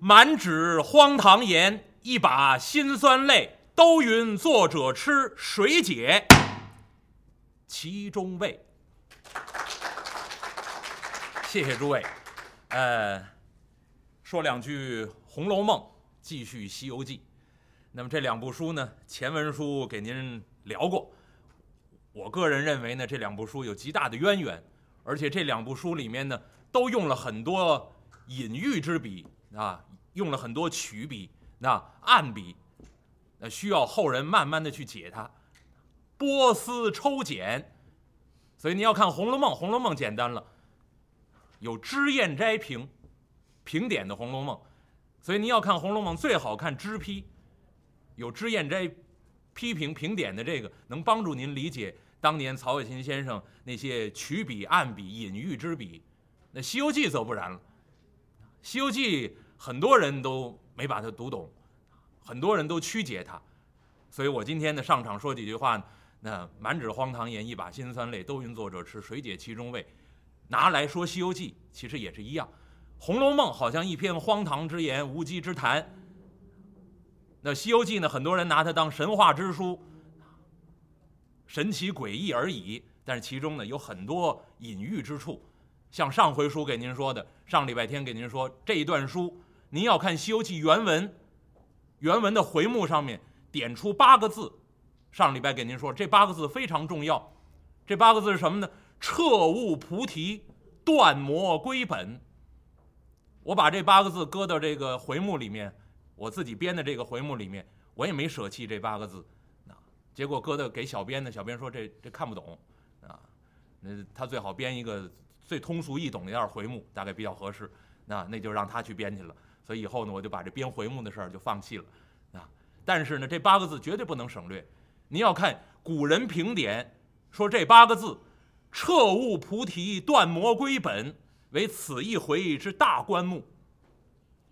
满纸荒唐言，一把辛酸泪，都云作者痴，谁解其中味？谢谢诸位。呃，说两句《红楼梦》，继续《西游记》。那么这两部书呢，前文书给您聊过。我个人认为呢，这两部书有极大的渊源，而且这两部书里面呢，都用了很多隐喻之笔啊，用了很多曲笔、那暗笔，那需要后人慢慢的去解它，波斯抽茧。所以你要看《红楼梦》，《红楼梦》简单了，有脂砚斋评评点的《红楼梦》，所以你要看《红楼梦》，最好看脂批，有脂砚斋批评评点的这个，能帮助您理解当年曹雪芹先生那些曲笔、暗笔、隐喻之笔。那《西游记》则不然了，《西游记》很多人都没把它读懂，很多人都曲解它，所以我今天呢上场说几句话。那满纸荒唐言，一把辛酸泪，都云作者痴，谁解其中味？拿来说《西游记》，其实也是一样，《红楼梦》好像一篇荒唐之言、无稽之谈。那《西游记》呢？很多人拿它当神话之书，神奇诡异而已。但是其中呢，有很多隐喻之处。像上回书给您说的，上礼拜天给您说这一段书，您要看《西游记》原文，原文的回目上面点出八个字。上礼拜给您说，这八个字非常重要。这八个字是什么呢？彻悟菩提，断魔归本。我把这八个字搁到这个回目里面，我自己编的这个回目里面，我也没舍弃这八个字。啊，结果搁到给小编的，小编说这这看不懂，啊，那他最好编一个最通俗易懂的一点回目，大概比较合适。那那就让他去编去了。所以以后呢，我就把这编回目的事儿就放弃了。啊，但是呢，这八个字绝对不能省略。您要看古人评点，说这八个字“彻悟菩提，断魔归本”为此一回之大棺木，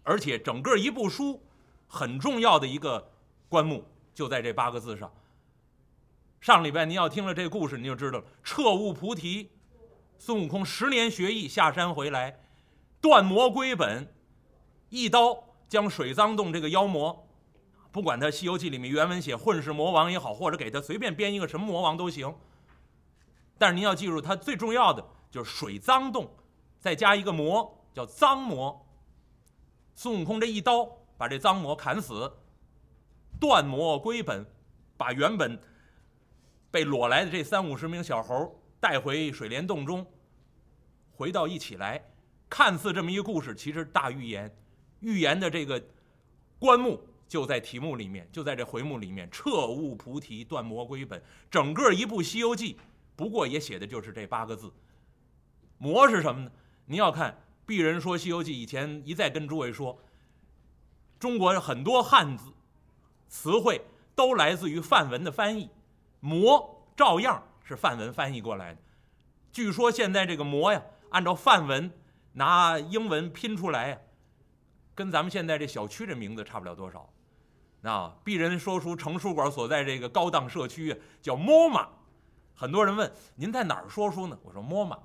而且整个一部书很重要的一个棺木就在这八个字上。上礼拜您要听了这故事，您就知道了“彻悟菩提”，孙悟空十年学艺下山回来，断魔归本，一刀将水脏洞这个妖魔。不管他《西游记》里面原文写混世魔王也好，或者给他随便编一个什么魔王都行。但是您要记住，他最重要的就是水脏洞，再加一个魔叫脏魔。孙悟空这一刀把这脏魔砍死，断魔归本，把原本被裸来的这三五十名小猴带回水帘洞中，回到一起来。看似这么一个故事，其实大预言，预言的这个棺木。就在题目里面，就在这回目里面，彻悟菩提，断魔归本。整个一部《西游记》，不过也写的就是这八个字。魔是什么呢？您要看鄙人说《西游记》以前一再跟诸位说，中国很多汉字词汇都来自于梵文的翻译，魔照样是梵文翻译过来的。据说现在这个魔呀，按照梵文拿英文拼出来呀，跟咱们现在这小区这名字差不了多少。啊，鄙人说书成书馆所在这个高档社区叫 MoMA，很多人问您在哪儿说书呢？我说 MoMA，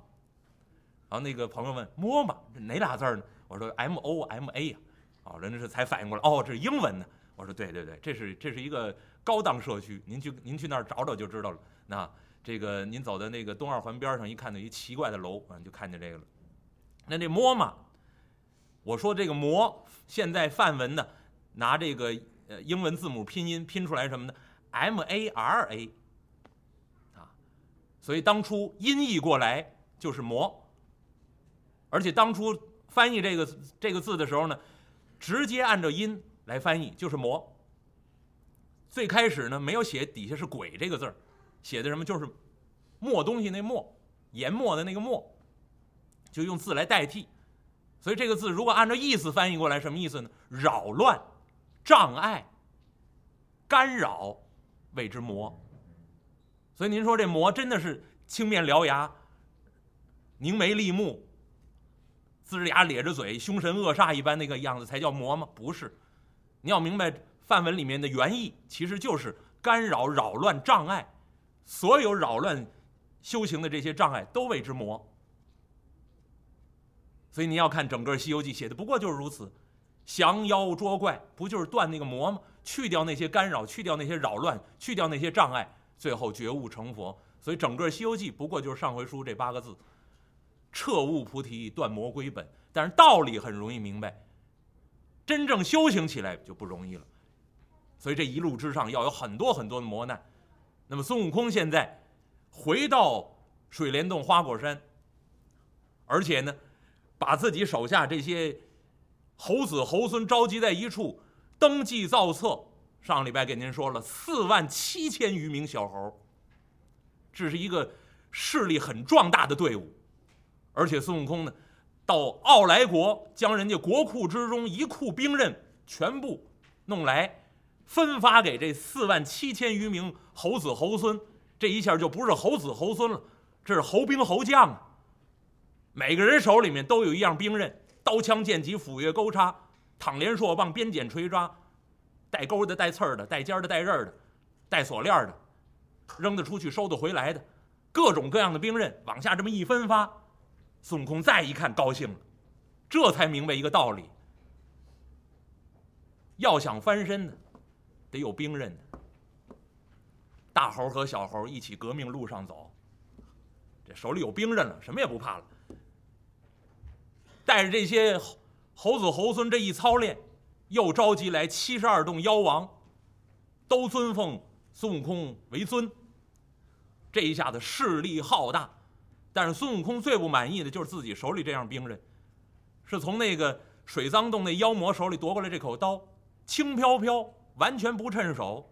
然后那个朋友问 MoMA 哪俩字呢？我说 M O M A 呀，哦，人家是才反应过来，哦，这是英文呢。我说对对对，这是这是一个高档社区，您去您去那儿找找就知道了。那这个您走到那个东二环边上一看到一奇怪的楼，啊，就看见这个了。那这 MoMA，我说这个魔现在梵文呢，拿这个呃。英文字母拼音拼出来什么呢？M A R A，啊，所以当初音译过来就是魔，而且当初翻译这个这个字的时候呢，直接按照音来翻译就是魔。最开始呢没有写底下是鬼这个字儿，写的什么就是墨东西那墨，研墨的那个墨，就用字来代替。所以这个字如果按照意思翻译过来，什么意思呢？扰乱。障碍、干扰，谓之魔。所以您说这魔真的是青面獠牙、凝眉立目、龇着牙咧着嘴、凶神恶煞一般那个样子才叫魔吗？不是。你要明白范文里面的原意，其实就是干扰、扰乱、障碍。所有扰乱修行的这些障碍，都谓之魔。所以你要看整个《西游记》写的，不过就是如此。降妖捉怪，不就是断那个魔吗？去掉那些干扰，去掉那些扰乱，去掉那些障碍，最后觉悟成佛。所以整个《西游记》不过就是上回书这八个字：彻悟菩提，断魔归本。但是道理很容易明白，真正修行起来就不容易了。所以这一路之上要有很多很多的磨难。那么孙悟空现在回到水帘洞花果山，而且呢，把自己手下这些猴子猴孙召集在一处，登记造册。上礼拜给您说了，四万七千余名小猴，这是一个势力很壮大的队伍。而且孙悟空呢，到傲来国将人家国库之中一库兵刃全部弄来。分发给这四万七千余名猴子猴孙，这一下就不是猴子猴孙了，这是猴兵猴将啊！每个人手里面都有一样兵刃，刀枪剑戟斧钺钩叉，躺连槊棒鞭锏锤抓，带钩的带刺儿的，带尖的带刃的，带锁链的，扔得出去收得回来的，各种各样的兵刃往下这么一分发，孙悟空再一看高兴了，这才明白一个道理：要想翻身呢。得有兵刃，大猴和小猴一起革命路上走，这手里有兵刃了，什么也不怕了。带着这些猴子猴孙这一操练，又召集来七十二洞妖王，都尊奉孙悟空为尊。这一下子势力浩大，但是孙悟空最不满意的就是自己手里这样兵刃，是从那个水脏洞那妖魔手里夺过来这口刀，轻飘飘。完全不趁手。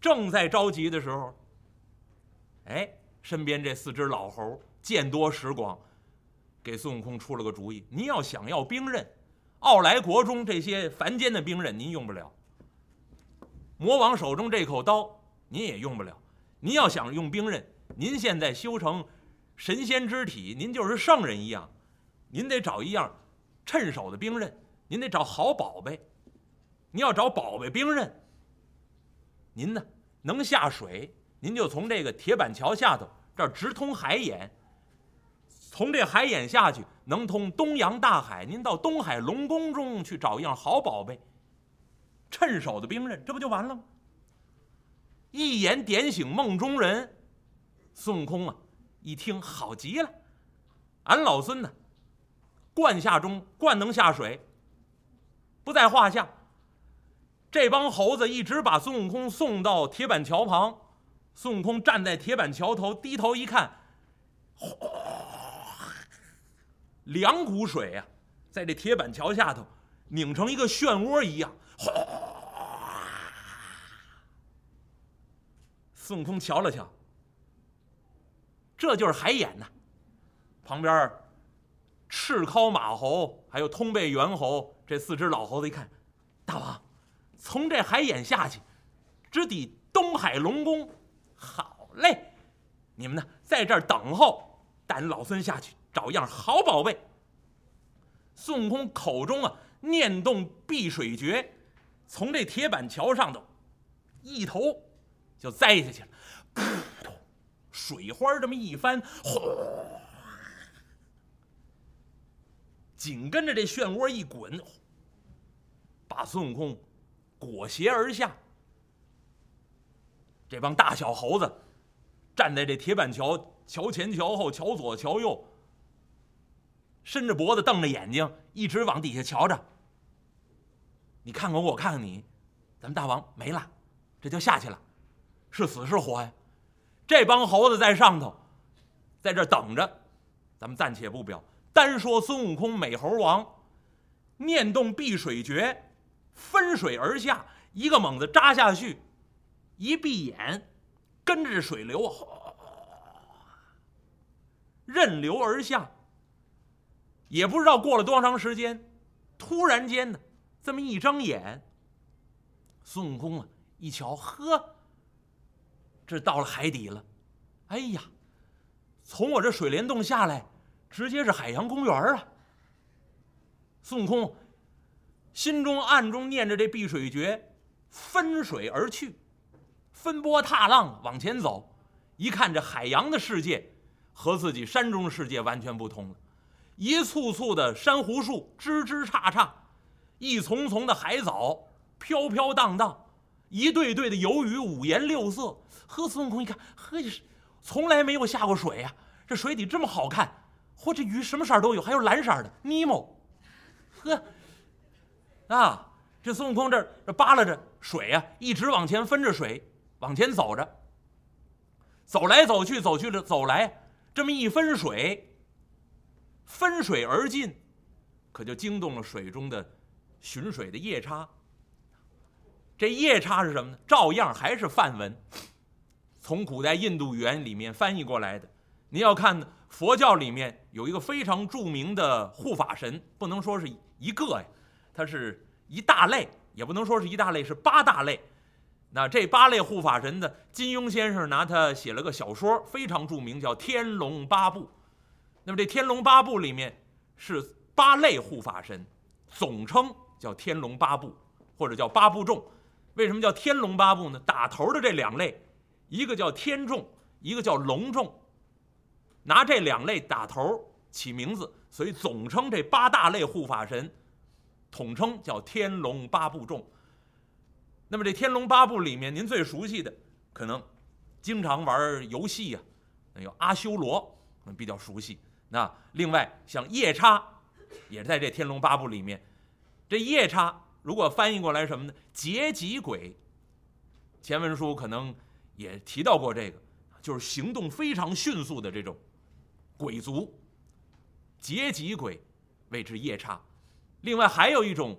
正在着急的时候，哎，身边这四只老猴见多识广，给孙悟空出了个主意：您要想要兵刃，傲来国中这些凡间的兵刃您用不了；魔王手中这口刀您也用不了。您要想用兵刃，您现在修成神仙之体，您就是圣人一样，您得找一样趁手的兵刃，您得找好宝贝。你要找宝贝兵刃，您呢能下水，您就从这个铁板桥下头这儿直通海眼，从这海眼下去能通东洋大海。您到东海龙宫中去找一样好宝贝，趁手的兵刃，这不就完了吗？一眼点醒梦中人，孙悟空啊，一听好极了，俺老孙呢，惯下中惯能下水，不在话下。这帮猴子一直把孙悟空送到铁板桥旁，孙悟空站在铁板桥头，低头一看，哗，两股水啊，在这铁板桥下头拧成一个漩涡一样，哗。孙悟空瞧了瞧，这就是海眼呐。旁边赤尻马猴还有通背猿猴这四只老猴子一看，大王。从这海眼下去，直抵东海龙宫。好嘞，你们呢，在这儿等候，带老孙下去找样好宝贝。孙悟空口中啊念动碧水诀，从这铁板桥上头一头就栽下去了。扑通，水花这么一翻，哗，紧跟着这漩涡一滚，把孙悟空。裹挟而下，这帮大小猴子站在这铁板桥桥前桥后桥左桥右，伸着脖子瞪着眼睛，一直往底下瞧着。你看看我，我看看你，咱们大王没了，这就下去了，是死是活呀？这帮猴子在上头，在这等着。咱们暂且不表，单说孙悟空美猴王，念动碧水诀。分水而下，一个猛子扎下去，一闭眼，跟着水流，任流而下。也不知道过了多长时间，突然间呢，这么一睁眼，孙悟空啊，一瞧，呵，这到了海底了。哎呀，从我这水帘洞下来，直接是海洋公园啊。孙悟空。心中暗中念着这碧水诀，分水而去，分波踏浪往前走。一看这海洋的世界和自己山中世界完全不同了，一簇簇的珊瑚树枝枝杈杈，一丛丛的海藻飘飘荡荡，一对对的鱿鱼五颜六色。呵，孙悟空一看，呵，从来没有下过水呀，这水底这么好看，嚯，这鱼什么色都有，还有蓝色的尼莫。呵，啊，这孙悟空这这扒拉着水啊，一直往前分着水往前走着，走来走去，走去了走来，这么一分水，分水而进，可就惊动了水中的寻水的夜叉。这夜叉是什么呢？照样还是梵文，从古代印度语言里面翻译过来的。您要看佛教里面有一个非常著名的护法神，不能说是一个呀，它是一大类，也不能说是一大类，是八大类。那这八类护法神呢，金庸先生拿它写了个小说，非常著名，叫《天龙八部》。那么这《天龙八部》里面是八类护法神，总称叫天龙八部，或者叫八部众。为什么叫天龙八部呢？打头的这两类，一个叫天众，一个叫龙众，拿这两类打头起名字，所以总称这八大类护法神，统称叫天龙八部众。那么这天龙八部里面，您最熟悉的，可能经常玩游戏呀，有阿修罗，比较熟悉。那另外像夜叉，也在这天龙八部里面。这夜叉。如果翻译过来什么呢？劫吉鬼。前文书可能也提到过这个，就是行动非常迅速的这种鬼族。劫吉鬼谓之夜叉。另外还有一种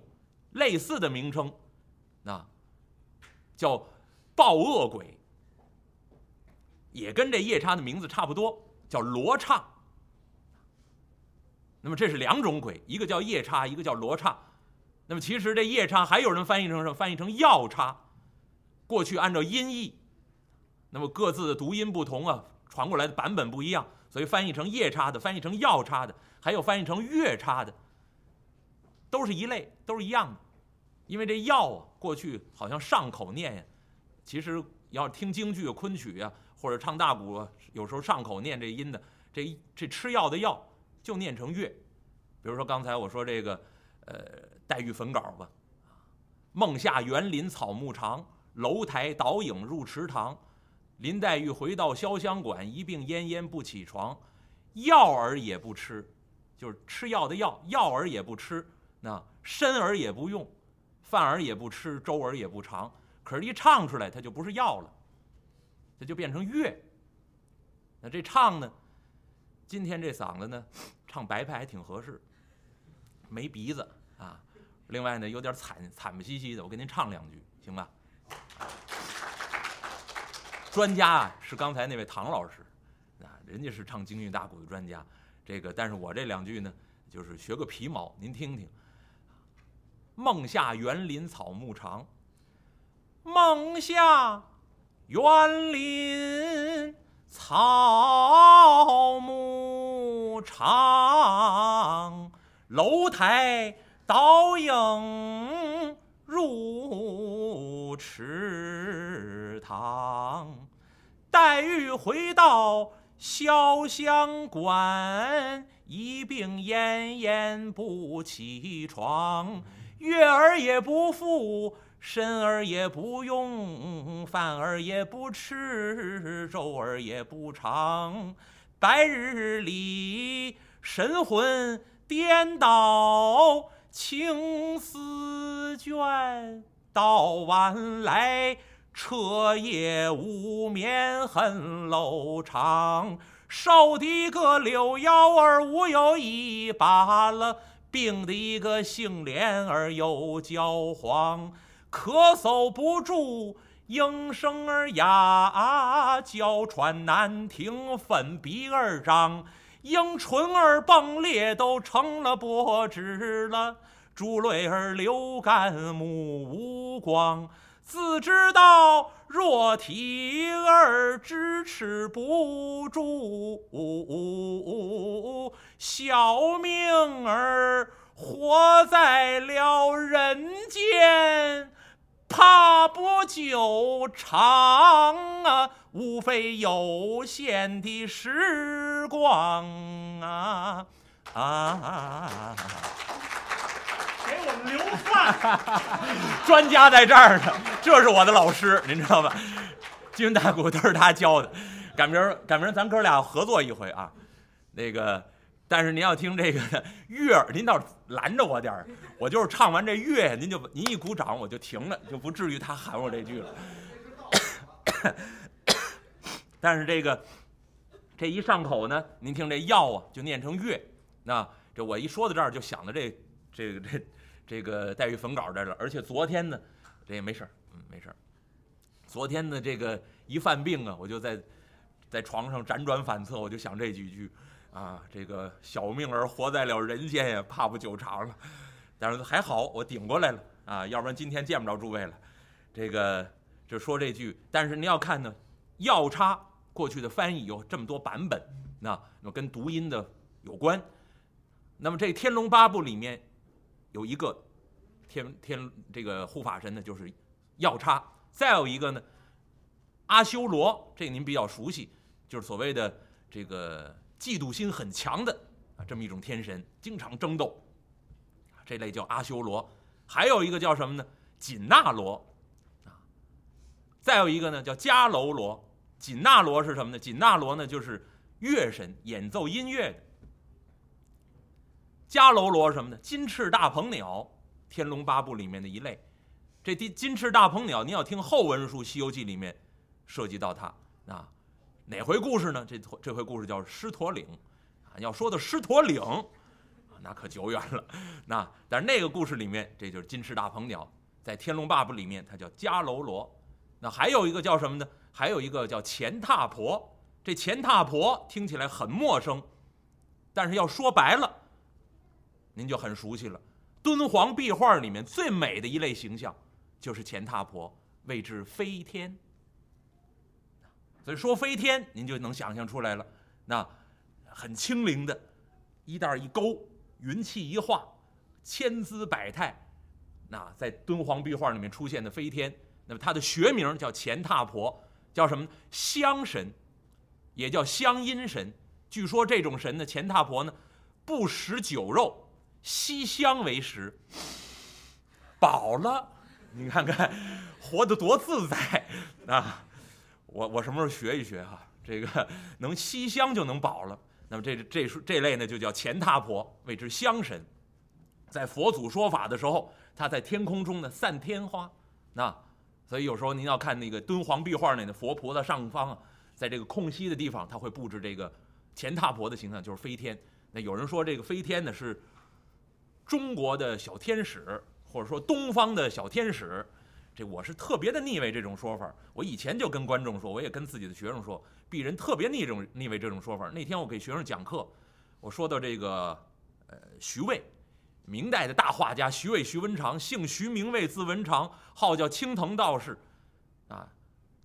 类似的名称，那叫暴恶鬼，也跟这夜叉的名字差不多，叫罗刹。那么这是两种鬼，一个叫夜叉，一个叫罗刹。那么其实这夜叉还有人翻译成什么？翻译成药叉。过去按照音译，那么各自的读音不同啊，传过来的版本不一样，所以翻译成夜叉的，翻译成药叉的，还有翻译成月叉的，都是一类，都是一样的。因为这药啊，过去好像上口念呀，其实要听京剧、昆曲啊，或者唱大鼓，有时候上口念这音的，这这吃药的药就念成月。比如说刚才我说这个，呃。黛玉焚稿吧，梦下园林草木长，楼台倒影入池塘。林黛玉回到潇湘馆，一病恹恹不起床，药儿也不吃，就是吃药的药，药儿也不吃，那参儿也不用，饭儿也不吃，粥儿也不尝。可是，一唱出来，它就不是药了，它就变成乐。那这唱呢？今天这嗓子呢，唱白派还挺合适，没鼻子啊。另外呢，有点惨惨不兮兮的，我给您唱两句，行吧？专家啊，是刚才那位唐老师，啊，人家是唱京剧大鼓的专家。这个，但是我这两句呢，就是学个皮毛，您听听。梦下园林草木长，梦下园林草木长，楼台。倒影入池塘，黛玉回到潇湘馆，一病恹恹不起床。月儿也不复，身儿也不用，饭儿也不吃，粥儿也不尝。白日里神魂颠倒。青丝卷，到晚来彻夜无眠恨楼长。瘦的个柳腰儿无有一把了，病的一个杏脸儿又焦黄。咳嗽不住，应声儿哑，娇喘难停，粉鼻儿张。迎春儿崩裂，都成了薄纸了；珠泪儿流干，目无光。自知道弱体儿支持不住，小命儿活在了人间。怕不久长啊，无非有限的时光啊啊！给我们留饭。专家在这儿呢，这是我的老师，您知道吧？金云大鼓都是他教的，赶明儿赶明儿咱哥俩合作一回啊，那个，但是您要听这个乐儿，您倒是拦着我点儿，我就是唱完这乐，您就您一鼓掌我就停了，就不至于他喊我这句了。但是这个这一上口呢，您听这药啊，就念成乐，那这我一说到这儿就想到这这个这这个黛玉焚稿这儿了，而且昨天呢，这也没事儿，嗯，没事儿。昨天的这个一犯病啊，我就在在床上辗转反侧，我就想这几句啊，这个小命儿活在了人间呀，怕不久长了。但是还好我顶过来了啊，要不然今天见不着诸位了。这个就说这句，但是您要看呢，药叉过去的翻译有这么多版本，那那跟读音的有关。那么这《天龙八部》里面有一个天天这个护法神呢，就是药叉。再有一个呢，阿修罗，这您比较熟悉，就是所谓的这个嫉妒心很强的啊，这么一种天神，经常争斗，这类叫阿修罗。还有一个叫什么呢？紧那罗，啊，再有一个呢叫迦楼罗。紧那罗是什么呢？紧那罗呢就是乐神，演奏音乐的。迦楼罗是什么呢？金翅大鹏鸟，《天龙八部》里面的一类。这金金翅大鹏鸟，你要听后文书《西游记》里面涉及到它啊，哪回故事呢？这这回故事叫狮驼岭，啊，要说的狮驼岭，那可久远了。那但是那个故事里面，这就是金翅大鹏鸟，在《天龙八部》里面它叫迦楼罗。那还有一个叫什么呢？还有一个叫钱踏婆。这钱踏婆听起来很陌生，但是要说白了，您就很熟悉了。敦煌壁画里面最美的一类形象。就是钱踏婆谓之飞天，所以说飞天，您就能想象出来了。那很轻灵的，衣带一勾，云气一化，千姿百态。那在敦煌壁画里面出现的飞天，那么它的学名叫钱踏婆，叫什么？香神，也叫香阴神。据说这种神呢，钱踏婆呢，不食酒肉，吸香为食，饱了。你看看，活得多自在啊！我我什么时候学一学哈？这个能吸香就能饱了。那么这这这类呢，就叫钱踏婆，谓之香神。在佛祖说法的时候，他在天空中呢散天花。那所以有时候您要看那个敦煌壁画那个佛菩萨上方啊，在这个空隙的地方，他会布置这个钱踏婆的形象，就是飞天。那有人说这个飞天呢是中国的小天使。或者说东方的小天使，这我是特别的腻味这种说法。我以前就跟观众说，我也跟自己的学生说，鄙人特别腻这种腻味这种说法。那天我给学生讲课，我说到这个，呃，徐渭，明代的大画家徐渭，徐文长，姓徐名渭，字文长，号叫青藤道士，啊，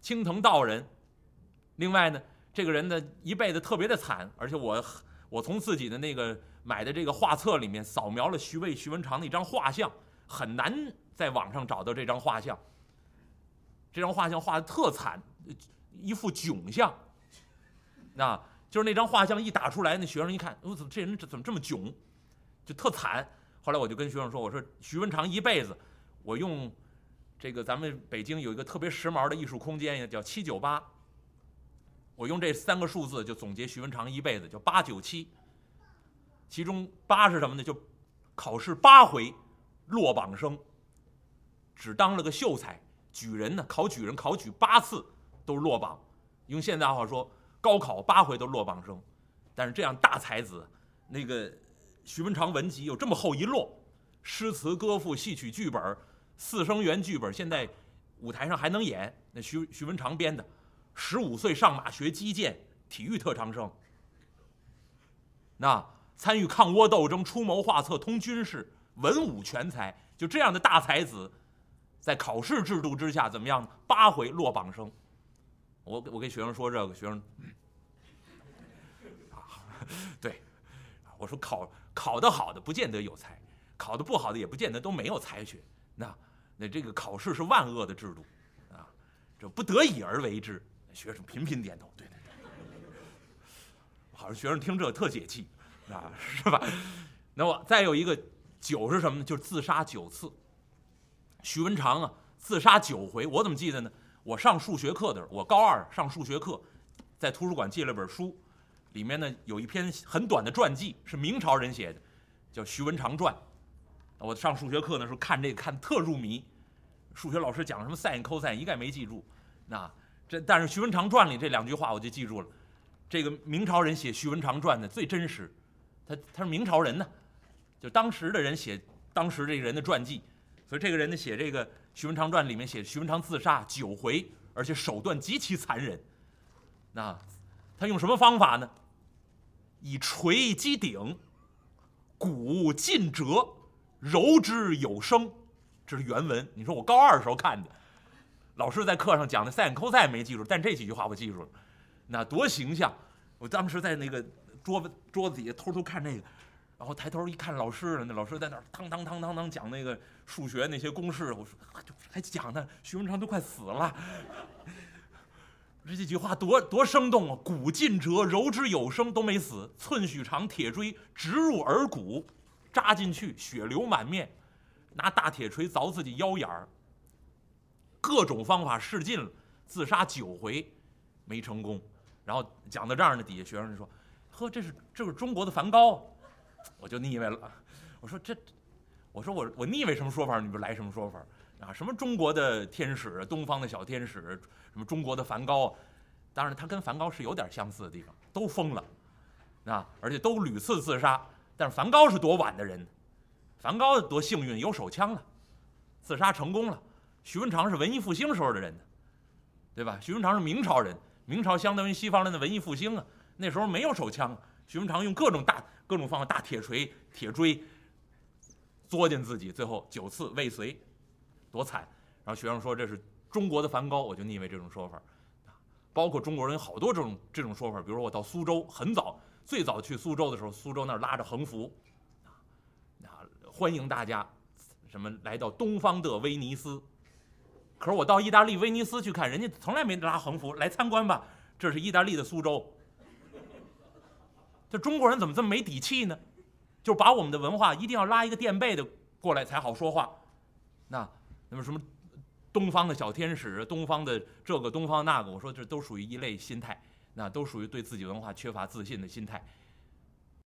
青藤道人。另外呢，这个人呢一辈子特别的惨，而且我我从自己的那个买的这个画册里面扫描了徐渭、徐文长的一张画像。很难在网上找到这张画像。这张画像画的特惨，一副囧相。那就是那张画像一打出来，那学生一看，我怎么这人怎么这么囧，就特惨。后来我就跟学生说，我说徐文长一辈子，我用这个咱们北京有一个特别时髦的艺术空间，叫七九八。我用这三个数字就总结徐文长一辈子，叫八九七。其中八是什么呢？就考试八回。落榜生，只当了个秀才。举人呢，考举人考举八次都落榜。用现在话说，高考八回都落榜生。但是这样大才子，那个徐文长文集有这么厚一摞，诗词歌赋戏曲剧本，四声元剧本现在舞台上还能演。那徐徐文长编的，十五岁上马学击剑，体育特长生。那参与抗倭斗争，出谋划策，通军事。文武全才，就这样的大才子，在考试制度之下怎么样？八回落榜生。我我跟学生说这个，学生，对，我说考考得好的不见得有才，考得不好的也不见得都没有才学。那那这个考试是万恶的制度啊，这不得已而为之。学生频频点头，对对对。好像学生听这特解气啊，是吧？那我再有一个。九是什么呢？就是自杀九次，徐文长啊，自杀九回，我怎么记得呢？我上数学课的时候，我高二上数学课，在图书馆借了本书，里面呢有一篇很短的传记，是明朝人写的，叫《徐文长传》。我上数学课的时候看这个看特入迷，数学老师讲什么 sin、cos 一概没记住。那这但是《徐文长传》里这两句话我就记住了。这个明朝人写《徐文长传》的最真实，他他是明朝人呢，就当时的人写当时这个人的传记，所以这个人呢写这个《徐文长传》里面写徐文长自杀九回，而且手段极其残忍。那他用什么方法呢？以锤击顶，骨尽折。柔之有声，这是原文。你说我高二的时候看的，老师在课上讲的赛口赛没记住，但这几句话我记住了，那多形象！我当时在那个桌子桌子底下偷偷看那个，然后抬头一看老师，那老师在那儿当当当当当讲那个数学那些公式，我说就还讲呢，徐文长都快死了，这几句话多多生动啊！骨尽折，柔之有声，都没死，寸许长铁锥直入耳骨。扎进去，血流满面，拿大铁锤凿自己腰眼儿，各种方法试尽了，自杀九回，没成功。然后讲到这儿呢，底下学生就说：“呵，这是这是中国的梵高。”我就腻歪了，我说这，我说我我腻歪什么说法，你就来什么说法啊？什么中国的天使，东方的小天使，什么中国的梵高？当然，他跟梵高是有点相似的地方，都疯了，啊，而且都屡次自杀。但是梵高是多晚的人，梵高多幸运，有手枪了，自杀成功了。徐文长是文艺复兴时候的人呢，对吧？徐文长是明朝人，明朝相当于西方人的文艺复兴啊。那时候没有手枪，徐文长用各种大各种方法，大铁锤、铁锥，作践自己，最后九次未遂，多惨。然后学生说这是中国的梵高，我就腻味这种说法。包括中国人好多这种这种说法，比如说我到苏州很早。最早去苏州的时候，苏州那儿拉着横幅，啊，欢迎大家，什么来到东方的威尼斯。可是我到意大利威尼斯去看，人家从来没拉横幅，来参观吧，这是意大利的苏州。这中国人怎么这么没底气呢？就把我们的文化一定要拉一个垫背的过来才好说话。那那么什么东方的小天使，东方的这个，东方那个，我说这都属于一类心态。那都属于对自己文化缺乏自信的心态。